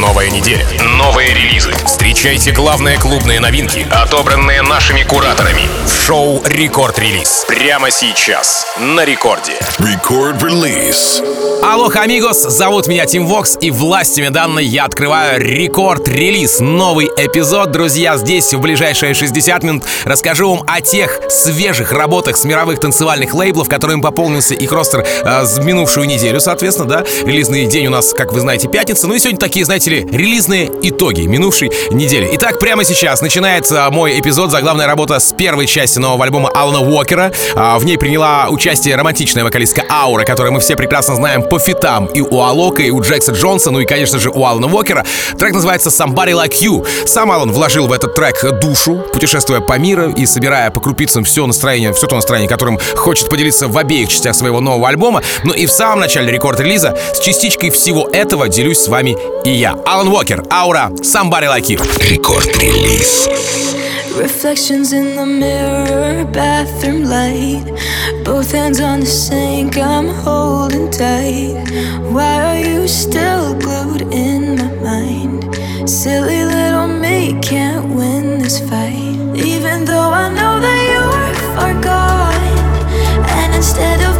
Новая неделя. Новые релизы. Встречайте главные клубные новинки, отобранные нашими кураторами. В шоу «Record Release». Прямо сейчас. На рекорде. Record Release. Алло, амигос, зовут меня Тим Вокс, и властями данной я открываю Record Release. Новый эпизод, друзья, здесь в ближайшие 60 минут расскажу вам о тех свежих работах с мировых танцевальных лейблов, которыми пополнился их ростер э, с минувшую неделю, соответственно, да. Релизный день у нас, как вы знаете, пятница. Ну и сегодня такие, знаете ли, релизные итоги минувшей недели. Итак, прямо сейчас начинается мой эпизод, заглавная работа с первой части нового альбома Алана Уокера. А, в ней приняла участие романтичная вокалистка Аура, которую мы все прекрасно знаем по фитам и у Алока, и у Джекса Джонса, ну и, конечно же, у Алана Уокера. Трек называется Somebody Like You. Сам Алан вложил в этот трек душу, путешествуя по миру и собирая по крупицам все настроение, все то настроение, которым хочет поделиться в обеих частях своего нового альбома. Ну и в самом начале рекорд-релиза с частичкой всего этого делюсь с вами и я. Алан Уокер, Аура, Somebody Like You. Рекорд-релиз. Reflections in the mirror, bathroom light. Both hands on the sink, I'm holding tight. Why are you still glued in my mind? Silly little me can't win this fight. Even though I know that you're far gone. And instead of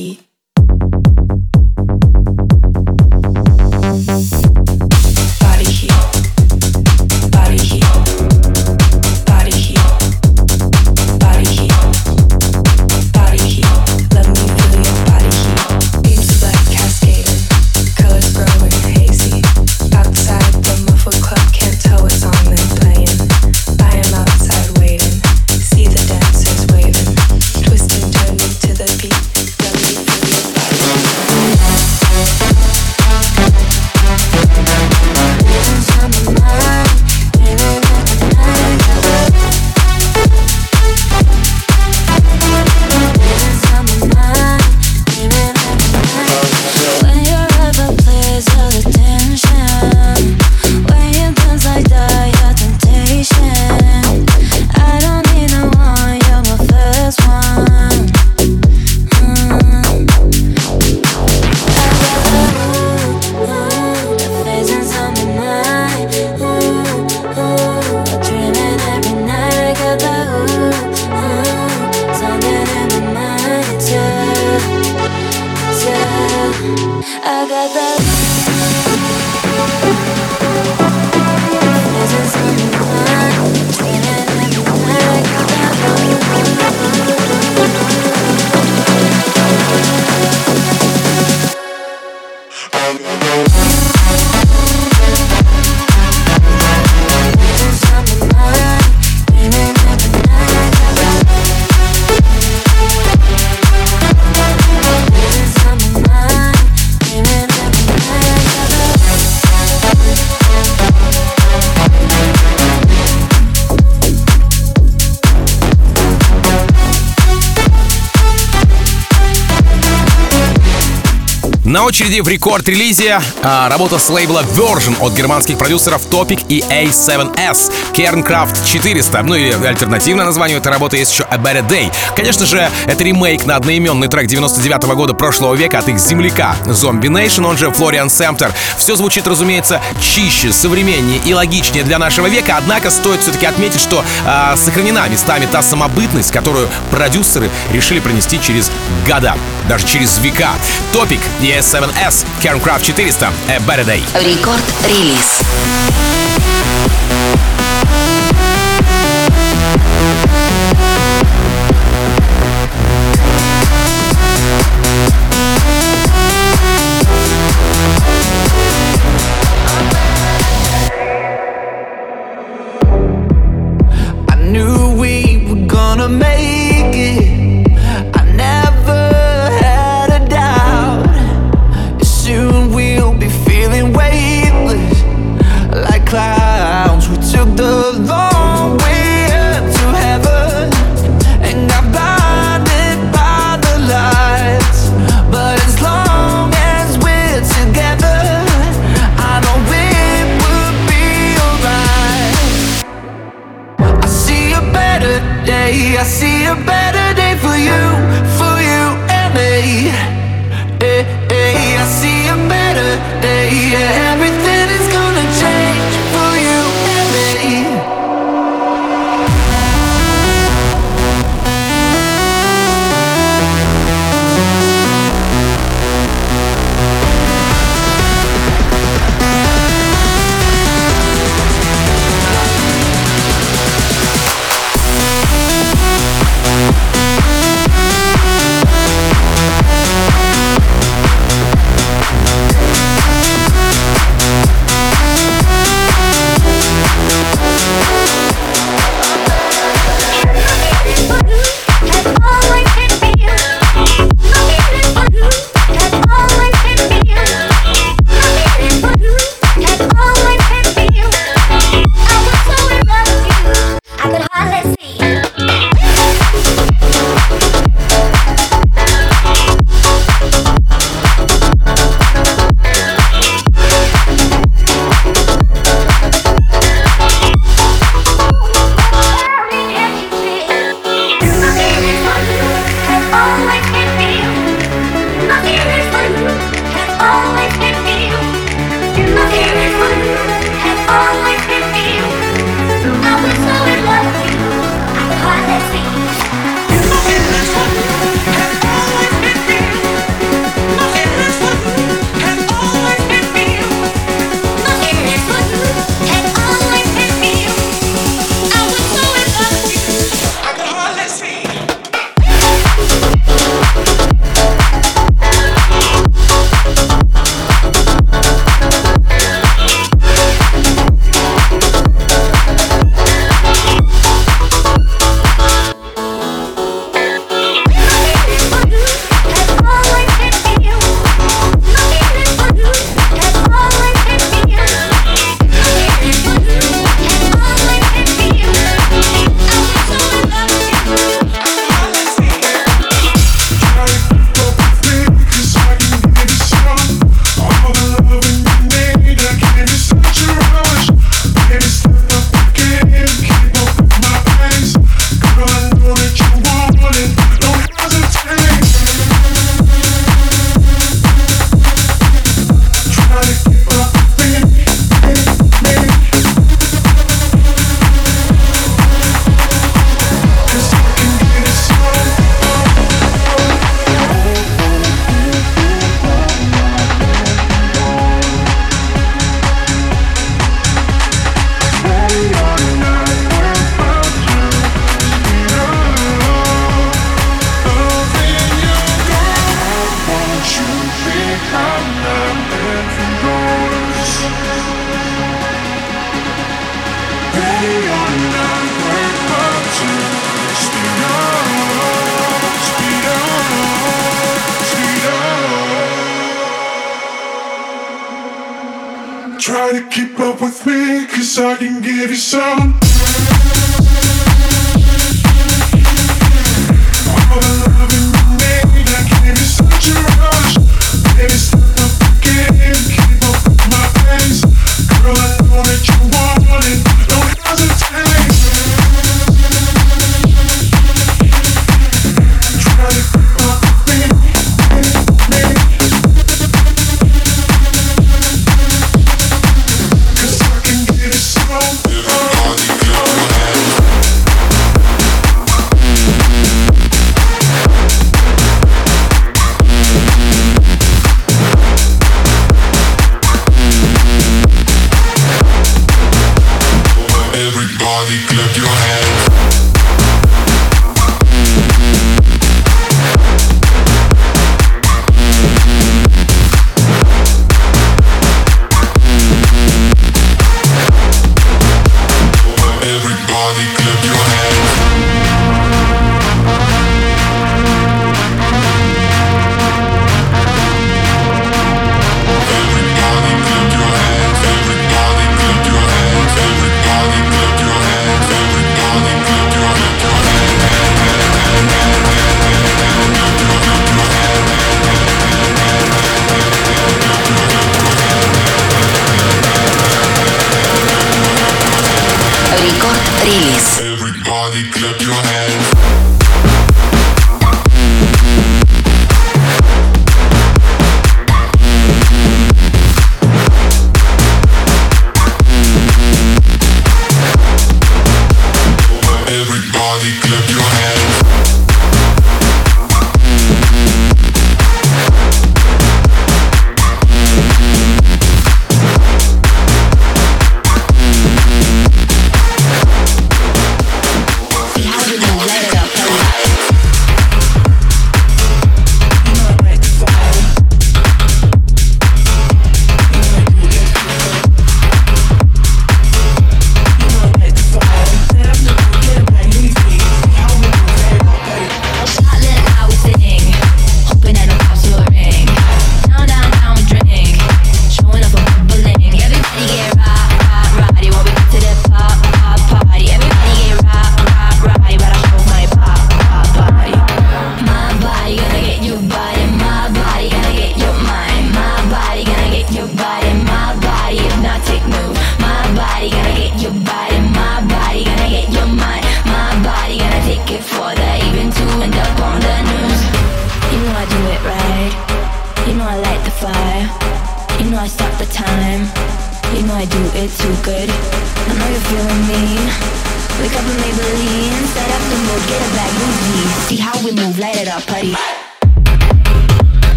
Nike. На очереди в рекорд-релизе а, работа с лейбла Version от германских продюсеров Topic и A7S Kerncraft 400. Ну или альтернативное название этой работы есть еще A Better Day. Конечно же, это ремейк на одноименный трек 99 -го года прошлого века от их земляка Zombie Nation, он же Флориан Сэмптер. Все звучит, разумеется, чище, современнее и логичнее для нашего века, однако стоит все-таки отметить, что а, сохранена местами та самобытность, которую продюсеры решили пронести через года, даже через века. Topic и S7S, Kerncraft 400, A Better Day. Рекорд-релиз.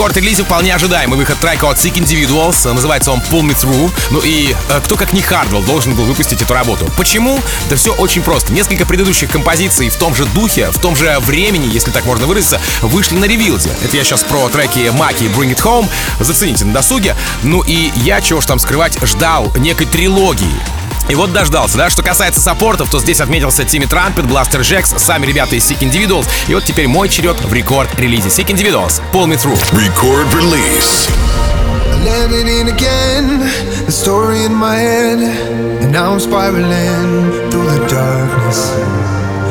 Рекорд-релизе вполне ожидаемый выход трека от Sick Individuals. Называется он Pull Me Through. Ну и э, кто как не Хардвелл должен был выпустить эту работу. Почему? Да все очень просто. Несколько предыдущих композиций в том же духе, в том же времени, если так можно выразиться, вышли на ревилде. Это я сейчас про треки Маки и Bring It Home. Зацените на досуге. Ну и я, чего ж там скрывать, ждал некой трилогии. И вот дождался, да? Что касается саппортов, то здесь отметился Тимми Трампет, Бластер Джекс, сами ребята из Sick Individuals. И вот теперь мой черед в рекорд-релизе Sick Individuals. Pull Me Through. Record release. Landing in again, the story in my head, and now I'm spiraling through the darkness.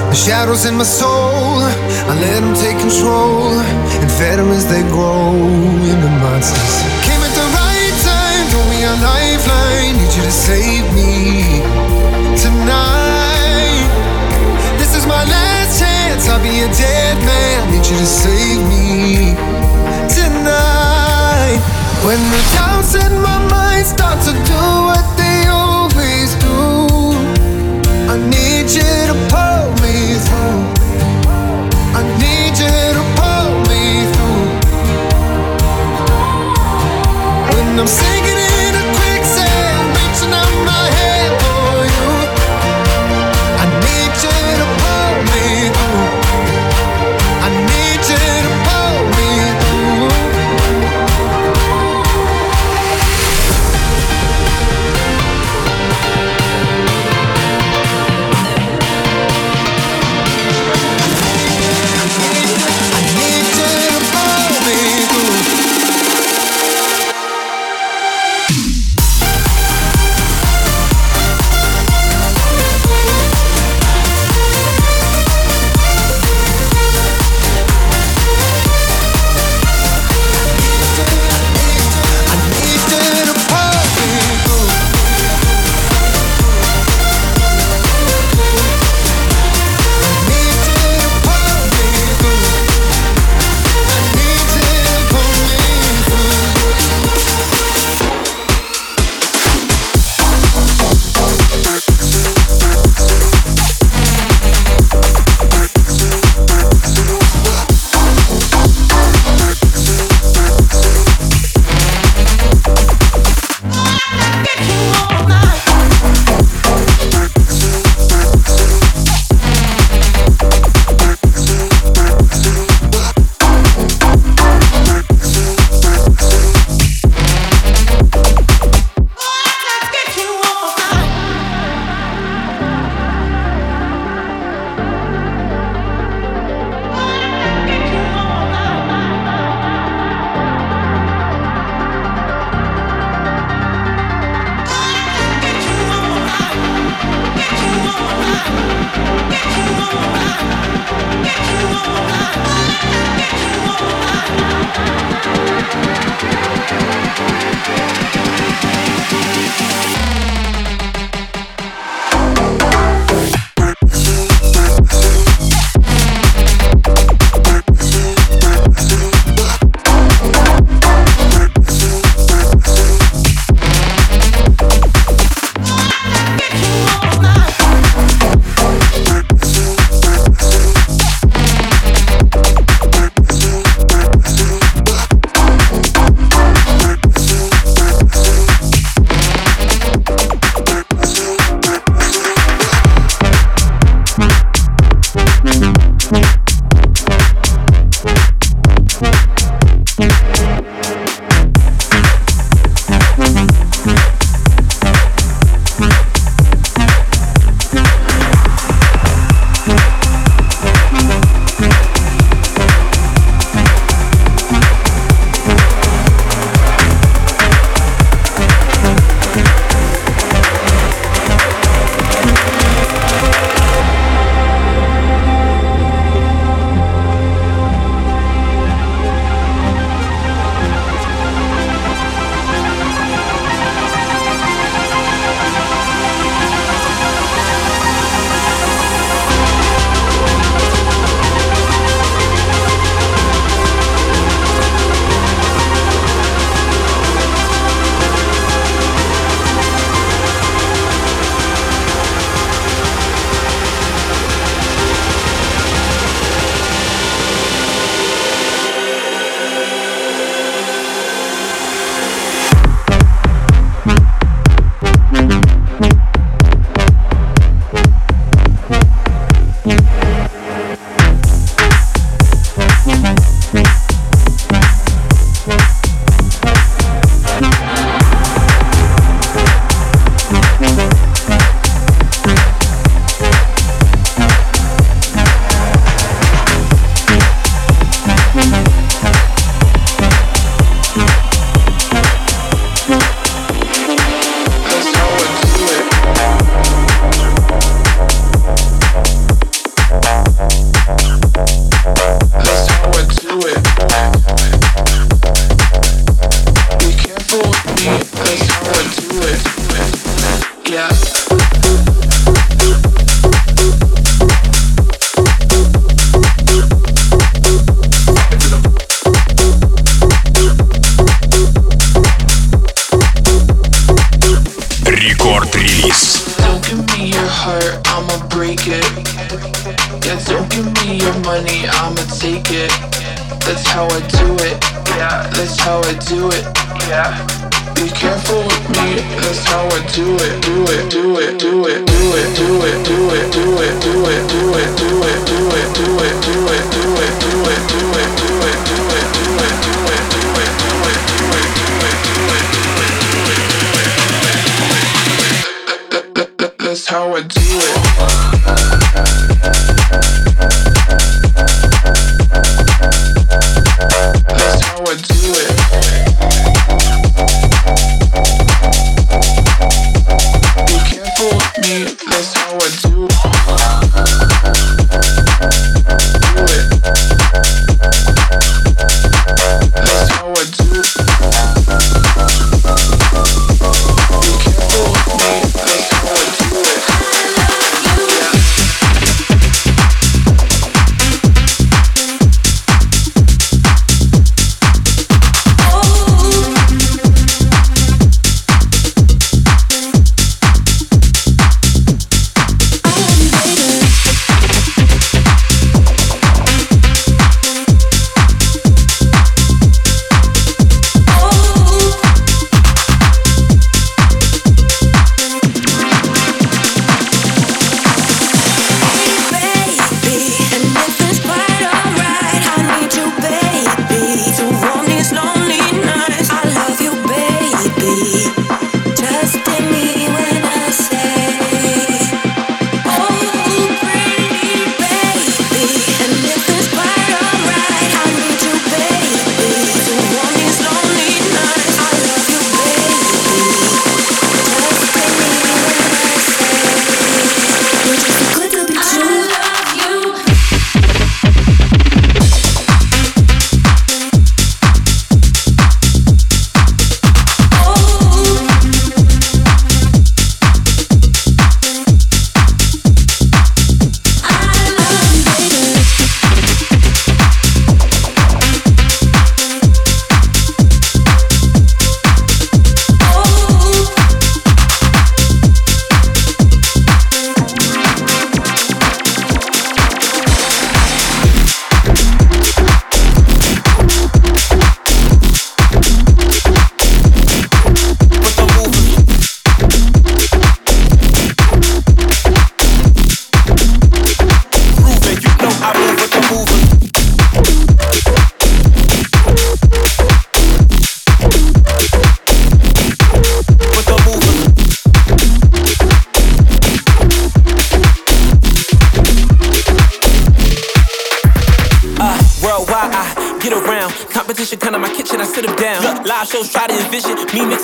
The shadows in my soul, I let them take control, and fed them as they grow into monsters. Came at the right time, throw me a lifeline, need you to save me man, need you to save me tonight. When the doubts in my mind start to do what they always do, I need you to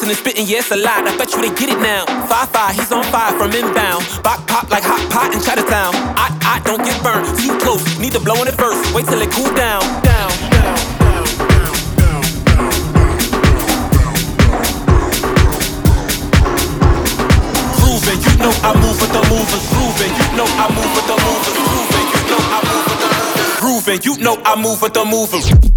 and spitting, yeah, a lot. I bet you they get it now. Five five, he's on fire from inbound. Bop pop like hot pot in Chinatown. I I don't get burned, too close. Need to blow on it first. Wait till it cool down. Down, down, down, down, down, down, Grooving, you know I move with the movers. Grooving, you know I move with the movers. Grooving, you know I move with the movers. Grooving, you know I move with the movers.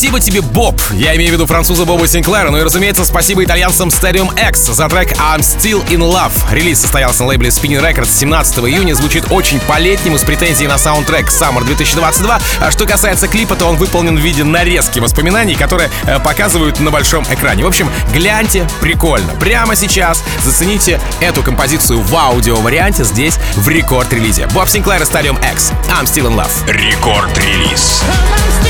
Спасибо тебе, Боб. Я имею в виду француза Боба Синклера. Ну и, разумеется, спасибо итальянцам Stadium X за трек I'm Still in Love. Релиз состоялся на лейбле Spinning Records 17 июня. Звучит очень по-летнему, с претензией на саундтрек Summer 2022. А что касается клипа, то он выполнен в виде нарезки воспоминаний, которые э, показывают на большом экране. В общем, гляньте, прикольно. Прямо сейчас зацените эту композицию в аудио-варианте здесь, в рекорд-релизе. Боб Синклер и Stadium X. I'm Still in Love. Рекорд-релиз. I'm still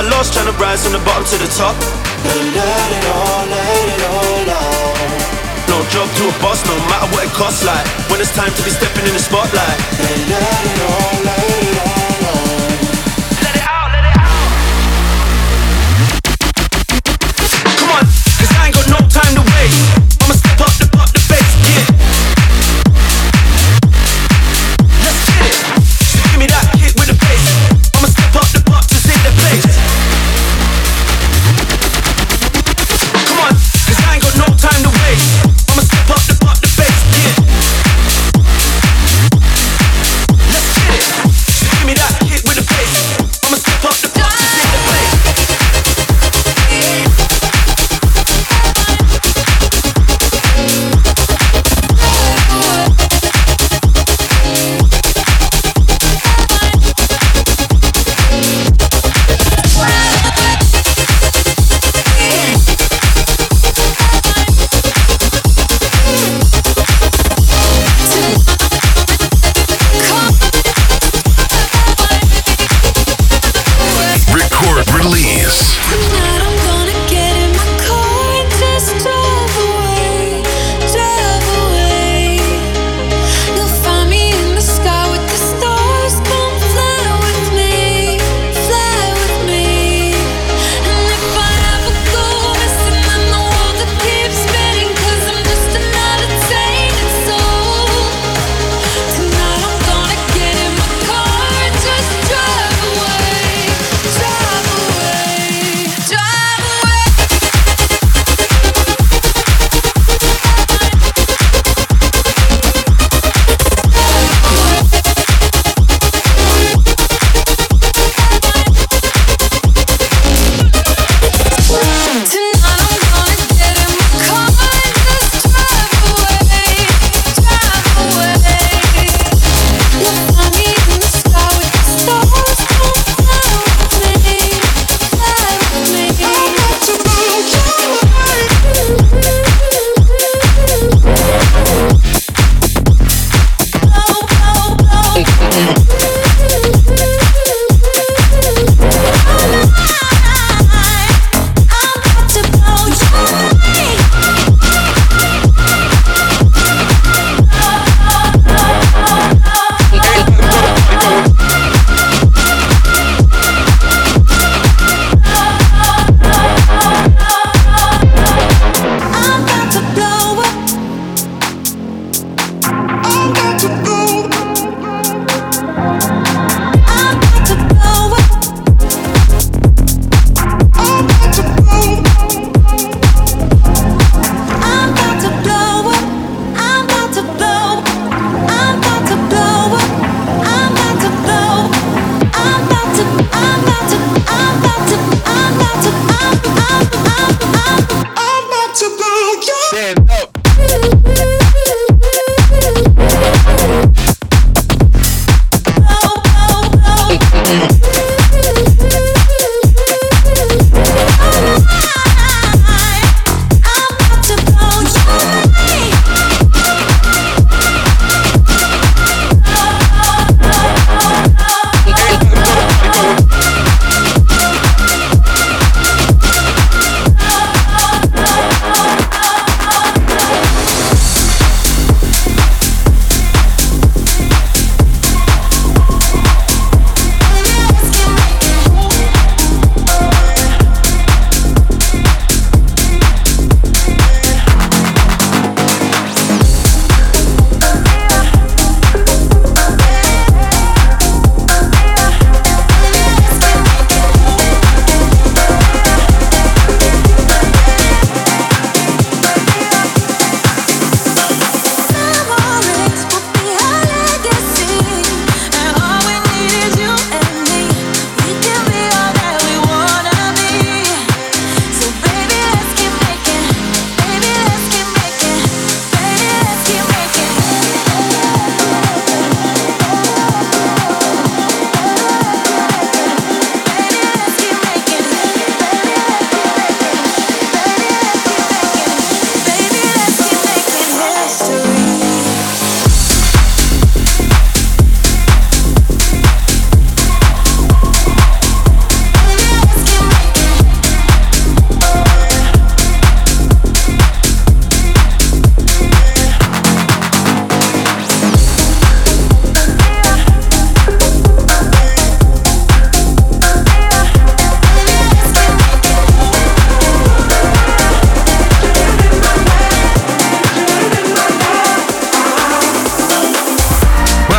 I lost trying to rise from the bottom to the top. Let it all, let it all out. No job to a boss, no matter what it costs. Like when it's time to be stepping in the spotlight. Let it all.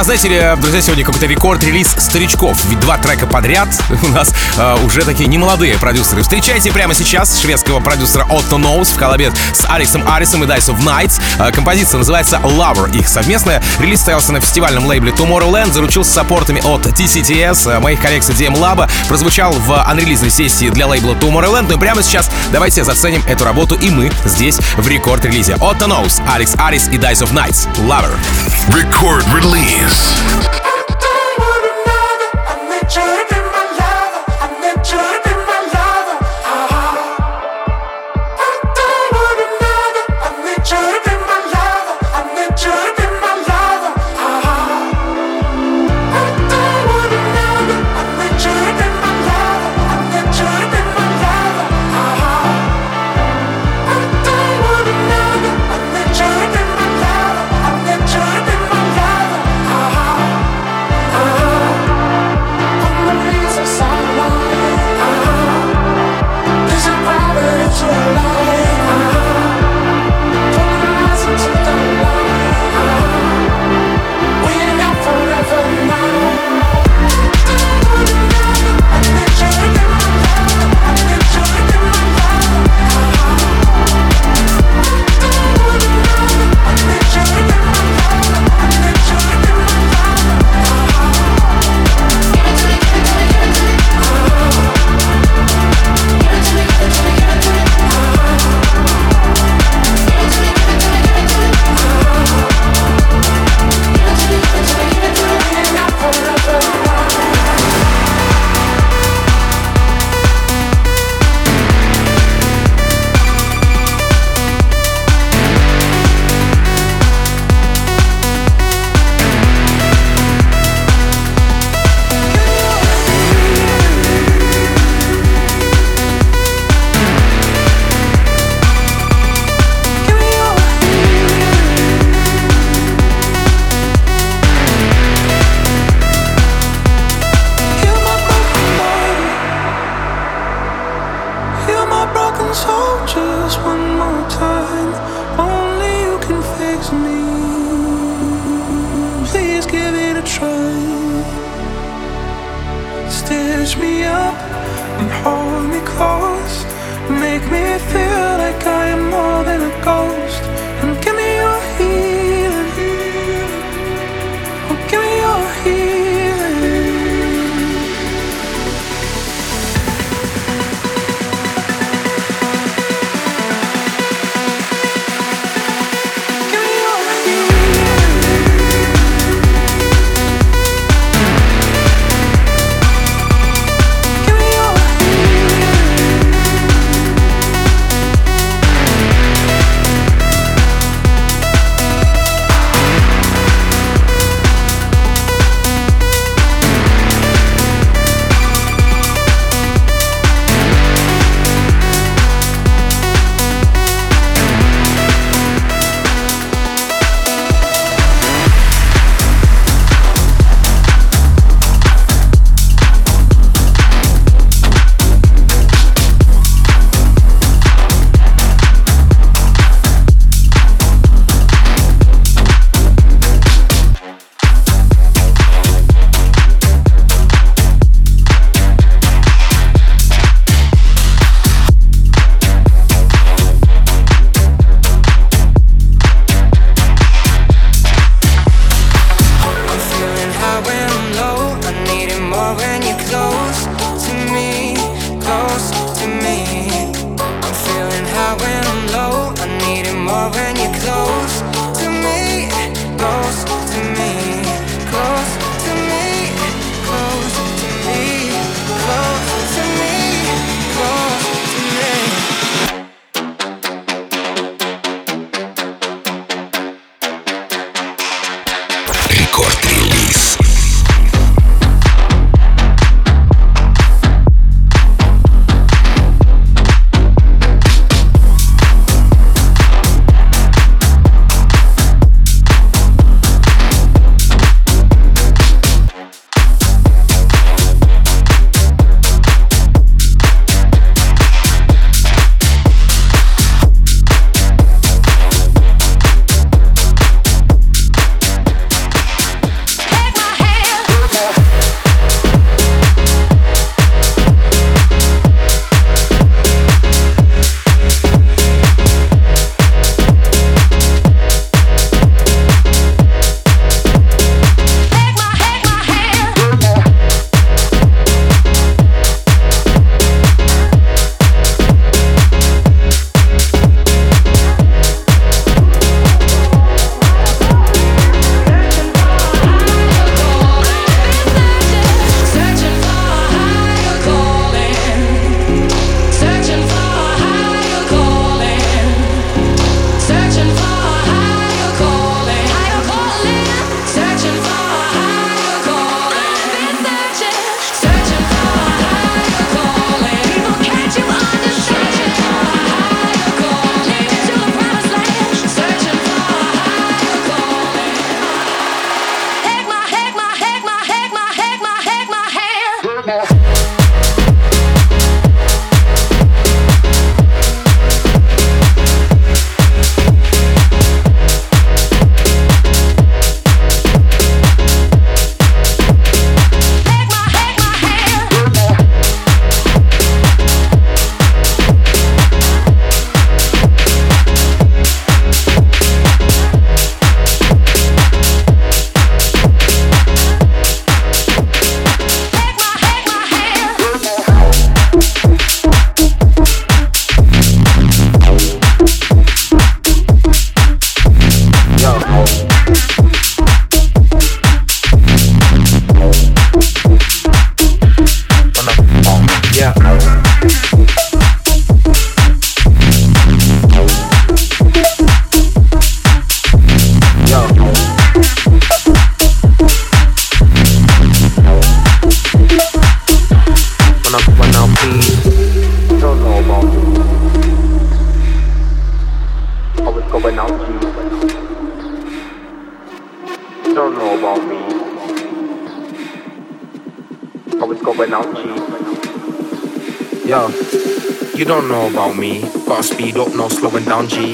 Знаете ли, друзья, сегодня какой-то рекорд-релиз старичков. Ведь два трека подряд у нас э, уже такие немолодые продюсеры. Встречайте прямо сейчас шведского продюсера Otto Knows в коллабе с Алексом Арисом и Dice of Nights. Э, композиция называется Lover. Их совместная. Релиз состоялся на фестивальном лейбле Tomorrowland, заручился саппортами от TCTS, э, моих коллег с DM Lab, прозвучал в анрелизной сессии для лейбла Tomorrowland. Ну и прямо сейчас давайте заценим эту работу и мы здесь в рекорд-релизе. Otto Knows, Алекс Арис и Dice of Nights. Lover. Record release. Mix.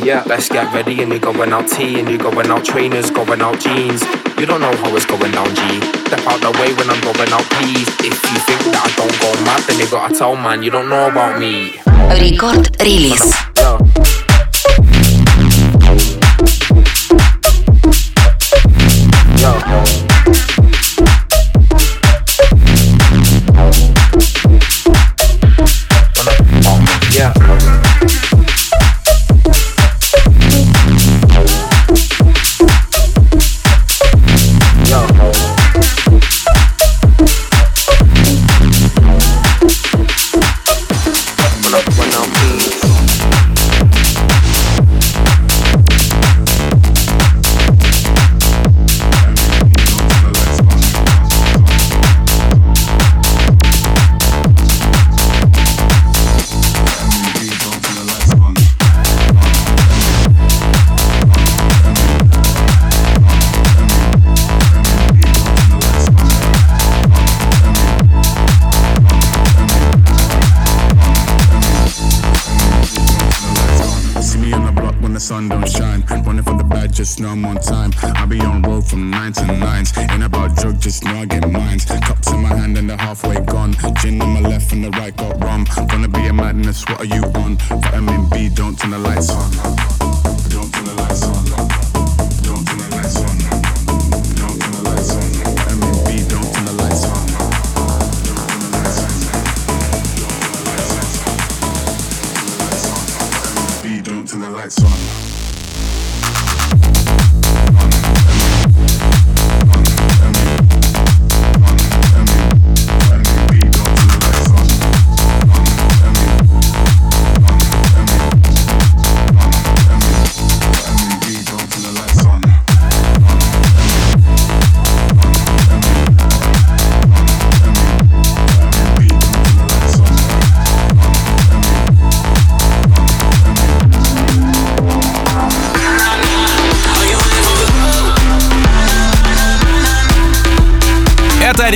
Yeah, let's get ready and you're going out tea and you're going out trainers, going out jeans. You don't know how it's going down, G. Step out the way when I'm going out, please. If you think that I don't go mad, then you gotta tell man you don't know about me. Record release.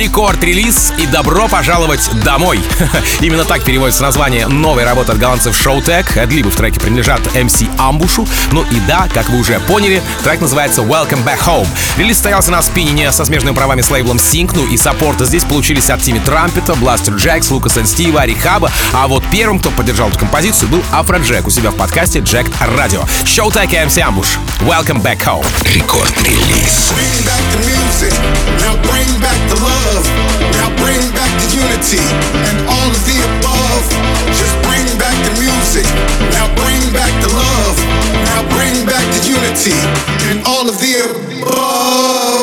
Record Release и добро пожаловать домой. Именно так переводится название новой работы от голландцев Showtek. Ad-lib ы в треке принадлежат MC Ambush у. Ну и да, как вы уже поняли, трек называется Welcome Back Home. Релиз состоялся на Spinnin' е со смежными правами с лейблом Skink, ну и саппорты здесь получились от Тимми Трампета, Blasterjaxx, Лукас и Стива, Рихаба. А вот первым, кто поддержал эту композицию, был Афроджек у себя в подкасте Jacked Radio. Showtek и MC Ambush. Welcome Back Home. Рекорд-релиз. Bring back the music, now bring back the love, now bring back the unity and all of the above. Just bring back the music, now bring back the love, now bring back the unity and all of the above.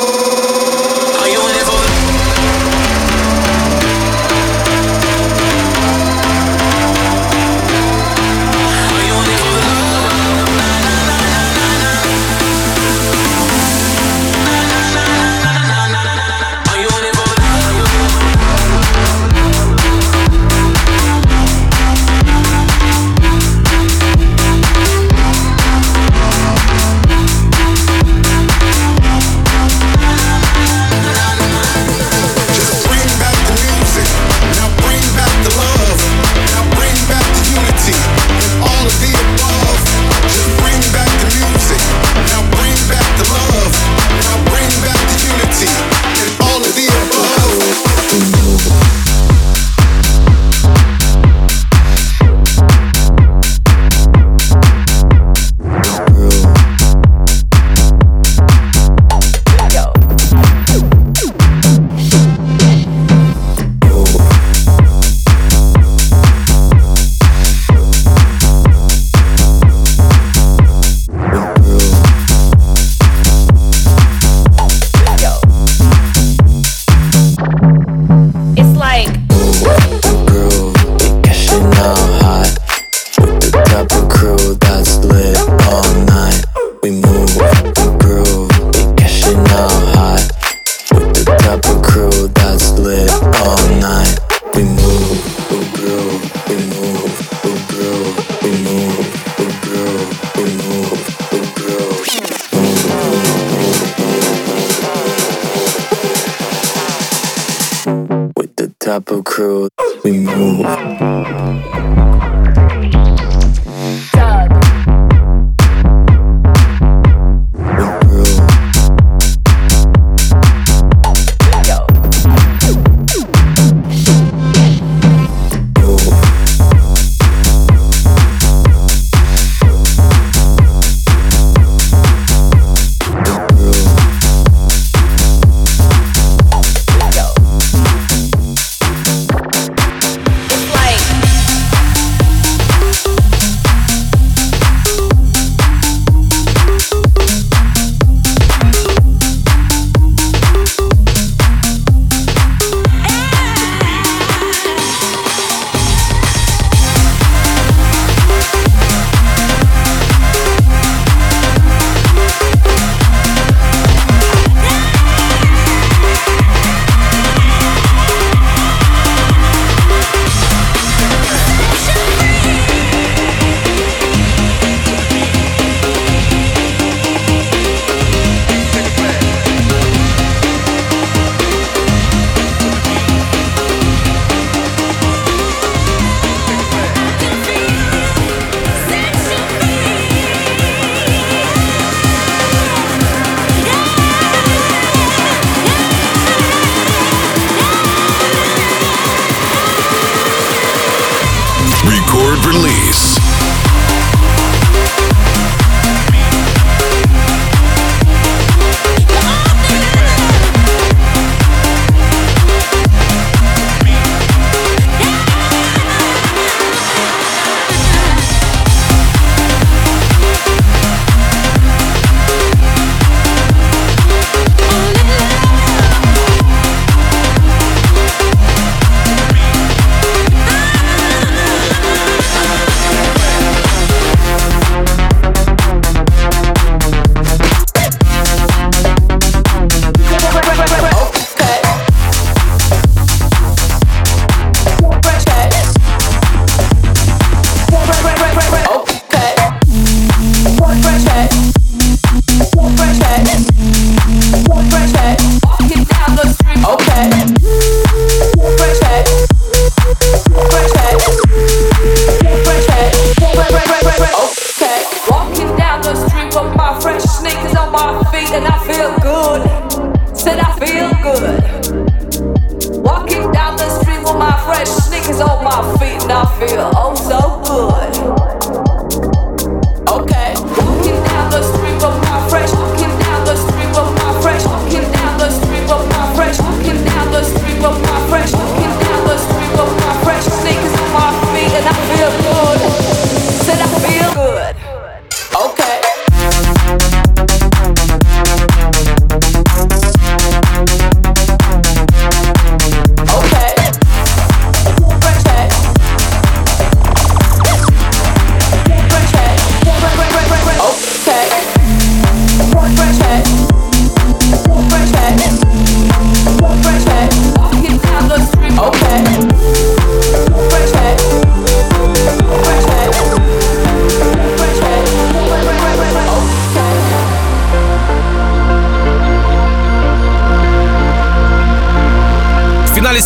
On my feet and I feel good. Said I feel good. Walking down the street with my fresh sneakers on my feet and I feel oh so good.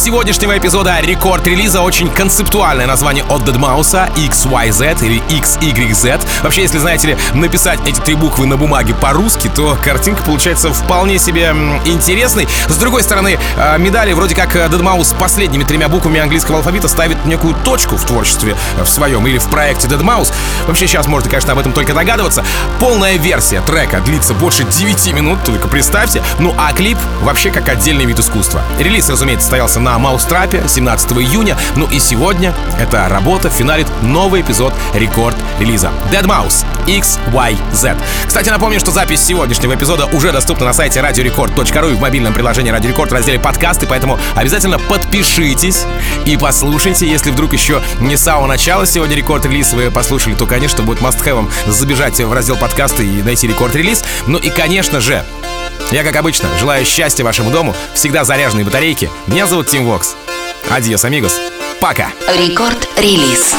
Сегодняшнего эпизода рекорд-релиза очень концептуальное название от Deadmau5 XYZ или XYZ. Вообще, если, знаете ли, написать эти три буквы на бумаге по-русски, то картинка получается вполне себе интересной. С другой стороны, э, медали вроде как э, Deadmau5 с последними тремя буквами английского алфавита ставит некую точку в творчестве э, в своем или в проекте Deadmau5. Вообще, сейчас можно, конечно, об этом только догадываться. Полная версия трека длится больше 9 минут, только представьте. Ну а клип вообще как отдельный вид искусства. Релиз, разумеется, состоялся на Маустрапе 17 июня. Ну и сегодня эта работа финалит новый эпизод рекорд-релиза. Dead Mouse XYZ. Кстати, напомню, что запись сегодняшнего эпизода уже доступна на сайте radiorecord.ru и в мобильном приложении Radio Record в разделе подкасты, поэтому обязательно подпишитесь и послушайте. Если вдруг еще не с самого начала сегодня рекорд-релиз вы послушали, то, конечно, будет must-have забежать в раздел подкасты и найти рекорд-релиз. Ну и, конечно же, я, как обычно, желаю счастья вашему дому, всегда заряженные батарейки. Меня зовут Тим Вокс. Адьос, амигос. Пока. Рекорд-релиз.